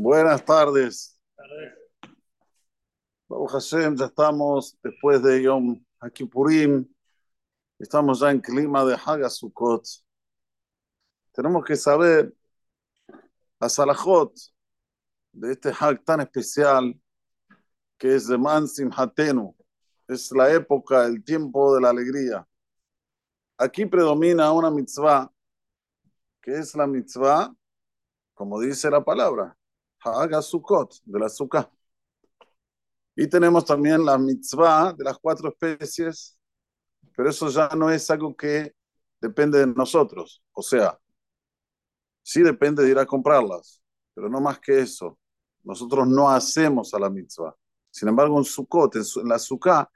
Buenas tardes. Baruch Hashem, ya estamos después de Yom Hakipurim, estamos ya en clima de Hagasukot. Tenemos que saber a Salahot de este Hag tan especial que es de Mansim Hatenu, es la época, el tiempo de la alegría. Aquí predomina una mitzvah, que es la mitzvah, como dice la palabra, Hagasukot, de la Sukkah. Y tenemos también la mitzvah de las cuatro especies, pero eso ya no es algo que depende de nosotros. O sea, sí depende de ir a comprarlas, pero no más que eso. Nosotros no hacemos a la mitzvah. Sin embargo, en Sukkot, en la Sukkah,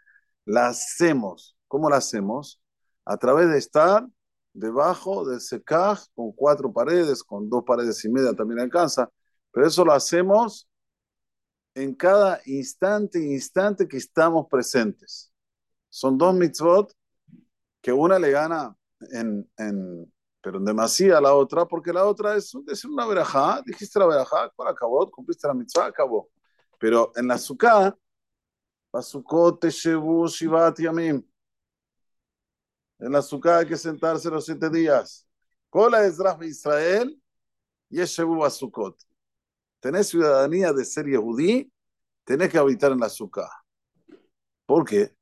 la hacemos. ¿Cómo la hacemos? A través de estar debajo del secaj con cuatro paredes, con dos paredes y media también alcanza, pero eso lo hacemos en cada instante, instante que estamos presentes. Son dos mitzvot que una le gana en, pero en demasía a la otra, porque la otra es decir una verajá, dijiste la verajá, ¿cuál acabó? Cumpliste la mitzvah, acabó. Pero en la sukkah, Basukot, Teshevu, Shivat, Yamim. En la sukkah hay que sentarse los siete días. Cola Ezra Israel, Yeshevu Basukot tenés ciudadanía de ser yehudí, tenés que habitar en la sukkah. ¿Por qué?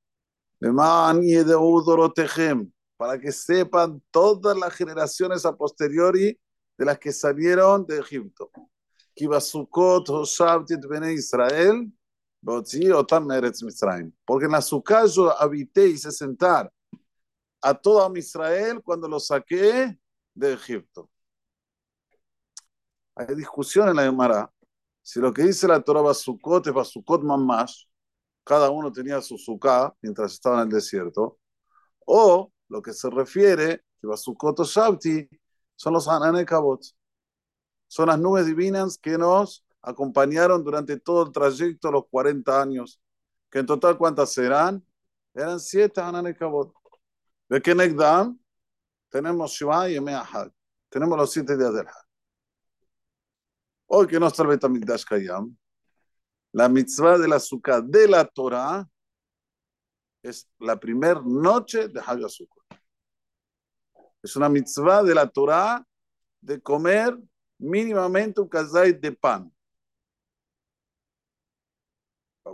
Para que sepan todas las generaciones a posteriori de las que salieron de Egipto. Israel, porque en la sukkah yo habité y hice sentar a todo Israel cuando lo saqué de Egipto. Hay discusión en la Gemara. Si lo que dice la Torah Basukot es Basukot Mamash, cada uno tenía su suká mientras estaba en el desierto, o lo que se refiere, que Basukot o Shabti, son los Ananekabot. Son las nubes divinas que nos acompañaron durante todo el trayecto, los 40 años. Que en total, ¿cuántas serán? Eran siete Ananekabot. De Kenegdam, tenemos Shiva y Emeahad. Tenemos los siete días del Hag. Hoy que no está el Betamikdash Kayam, la mitzvah de la azúcar de la Torah es la primera noche de Hag Es una mitzvah de la Torah de comer mínimamente un kazait de pan.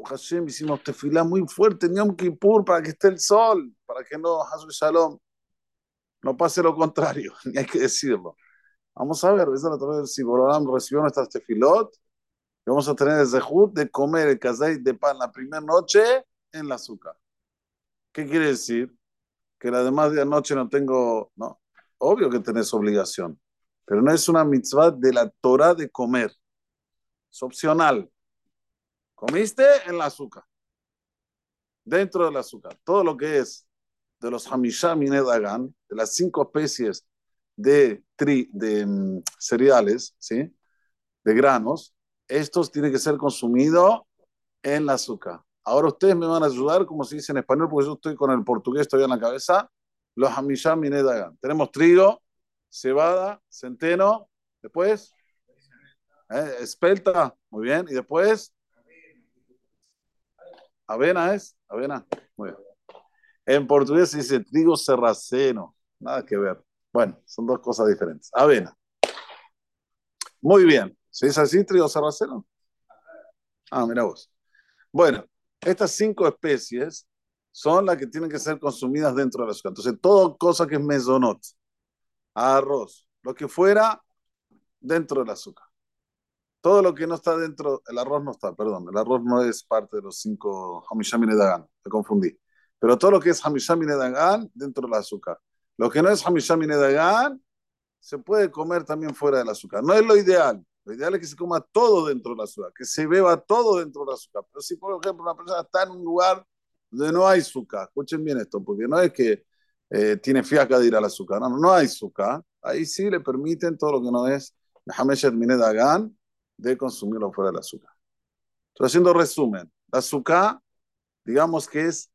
Hashem hicimos tefilá muy fuerte en Yom Kippur para que esté el sol, para que no, Shalom, no pase lo contrario, ni hay que decirlo. Vamos a ver, si Borolam recibió nuestras tefilot, y vamos a tener el zehut de comer el kazait de pan la primera noche en la azúcar. ¿Qué quiere decir? Que la demás de noche no tengo, no, obvio que tenés obligación, pero no es una mitzvah de la Torah de comer. Es opcional. Comiste en la azúcar. Dentro del azúcar. Todo lo que es de los Hamisham y Nedagan, de las cinco especies de, tri, de mm, cereales, ¿sí? de granos, estos tienen que ser consumidos en la azúcar. Ahora ustedes me van a ayudar, como se dice en español, porque yo estoy con el portugués todavía en la cabeza, los hamisham minedagan. Tenemos trigo, cebada, centeno, después, eh, espelta, muy bien, y después, avena es, avena, muy bien. En portugués se dice trigo serraceno, nada que ver. Bueno, son dos cosas diferentes. Avena. Muy bien. ¿Se dice así, trigo sarraceno? Ah, mira vos. Bueno, estas cinco especies son las que tienen que ser consumidas dentro de la azúcar. Entonces, todo cosa que es mesonot, arroz, lo que fuera dentro del azúcar. Todo lo que no está dentro, el arroz no está, perdón, el arroz no es parte de los cinco Hamisham Dagan, me confundí. Pero todo lo que es Hamisham Dagan dentro del azúcar. Lo que no es Hamisham y se puede comer también fuera del azúcar. No es lo ideal. Lo ideal es que se coma todo dentro del azúcar, que se beba todo dentro del azúcar. Pero si, por ejemplo, una persona está en un lugar donde no hay azúcar, escuchen bien esto, porque no es que eh, tiene fiaca de ir al azúcar, no, no hay azúcar. Ahí sí le permiten todo lo que no es Hameshet Minedagan de consumirlo fuera del azúcar. Estoy haciendo resumen. El azúcar, digamos que es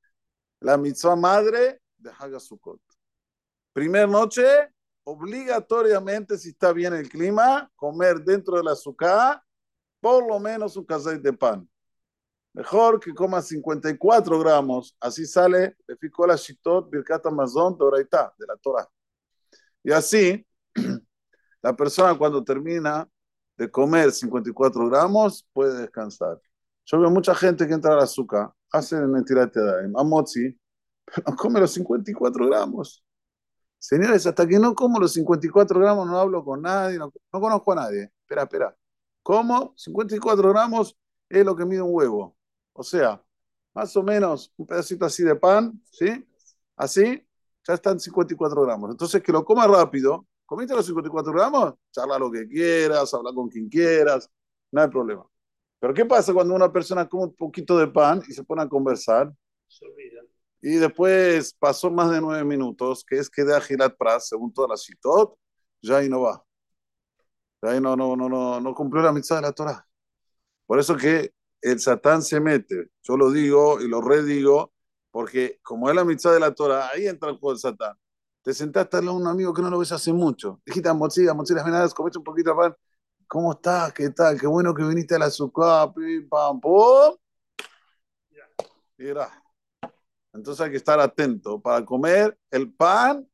la mitzvah madre de Hagasukot. Primer noche, obligatoriamente, si está bien el clima, comer dentro del azúcar por lo menos un kazait de pan. Mejor que coma 54 gramos, así sale de Ficola Shitot Birkat Amazon Doraita, de la Torah. Y así, la persona cuando termina de comer 54 gramos puede descansar. Yo veo mucha gente que entra al azúcar, hace mentirate de amotzi, pero come los 54 gramos. Señores, hasta que no como los 54 gramos no hablo con nadie, no, no conozco a nadie. Espera, espera. Como 54 gramos es lo que mide un huevo. O sea, más o menos un pedacito así de pan, ¿sí? Así, ya están 54 gramos. Entonces, que lo coma rápido. ¿Comiste los 54 gramos? Charla lo que quieras, habla con quien quieras, no hay problema. Pero ¿qué pasa cuando una persona come un poquito de pan y se pone a conversar? Se olvida. Y después pasó más de nueve minutos, que es que de Agilat Pras, según toda la citot, ya ahí no va. Ya ahí no, no, no, no, no cumplió la mitad de la Torah. Por eso que el Satán se mete. Yo lo digo y lo redigo, porque como es la mitad de la Torah, ahí entra el juego del Satán. Te sentaste a un amigo que no lo ves hace mucho. Dijiste, mochila, mochila, venadas, comete un poquito de pan. ¿Cómo estás? ¿Qué tal? Qué bueno que viniste a la azúcar, pim, pam, pum. Mira. Entonces hay que estar atento para comer el pan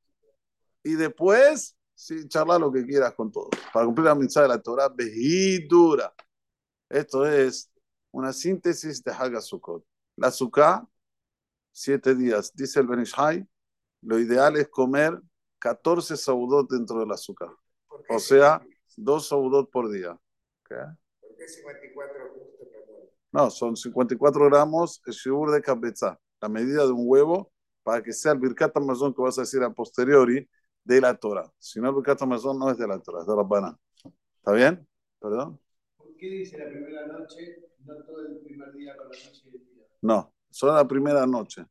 y después, sí, charlar lo que quieras con todos. Para cumplir la mitad de la Torah, vejidura. Esto es una síntesis de Hagasukot. La azúcar, siete días. Dice el Benishai, lo ideal es comer 14 saudot dentro del azúcar. O sea, dos saudot por día. ¿Okay? ¿Por qué 54 justo? No, son 54 gramos el shibur de cabeza, la medida de un huevo, para que sea el birkat amazon que vas a decir a posteriori de la Torah. Si no, el birkat amazon no es de la Torah, es de la Rabbana. ¿Está bien? ¿Perdón? ¿Por qué dice la primera noche, no todo el primer día con la noche y el día? No, solo la primera noche.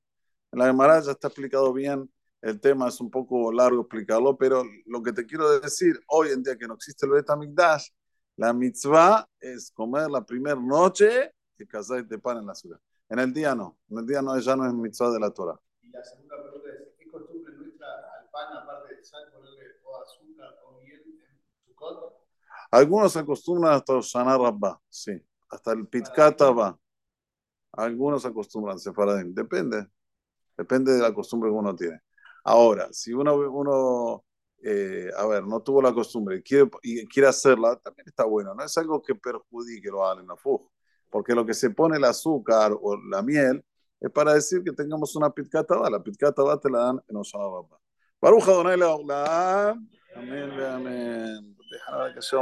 En la Gemara ya está explicado bien. El tema es un poco largo explicarlo, pero lo que te quiero decir, hoy en día que no existe el Bet la mitzvah es comer la primera noche y casar de pan en la ciudad. En el día no, en el día no, ya no es mitzvah de la Torah. Y la segunda pregunta es, ¿es costumbre nuestra al pan, aparte de sal, ponerle o azúcar o miel en su cota? Algunos acostumbran hasta Shana Rabbah, sí, hasta el Pitkata va. Algunos acostumbran Sefaradim, depende, depende de la costumbre que uno tiene. Ahora, si uno, uno eh, a ver, no tuvo la costumbre y quiere, y quiere hacerla, también está bueno. No es algo que perjudique lo hagan en la fuga, porque lo que se pone el azúcar o la miel es para decir que tengamos una pitkata va. La pitkata va te la dan en Rabba. Baruja Donai Leolam. Amén, amén. Déjame que se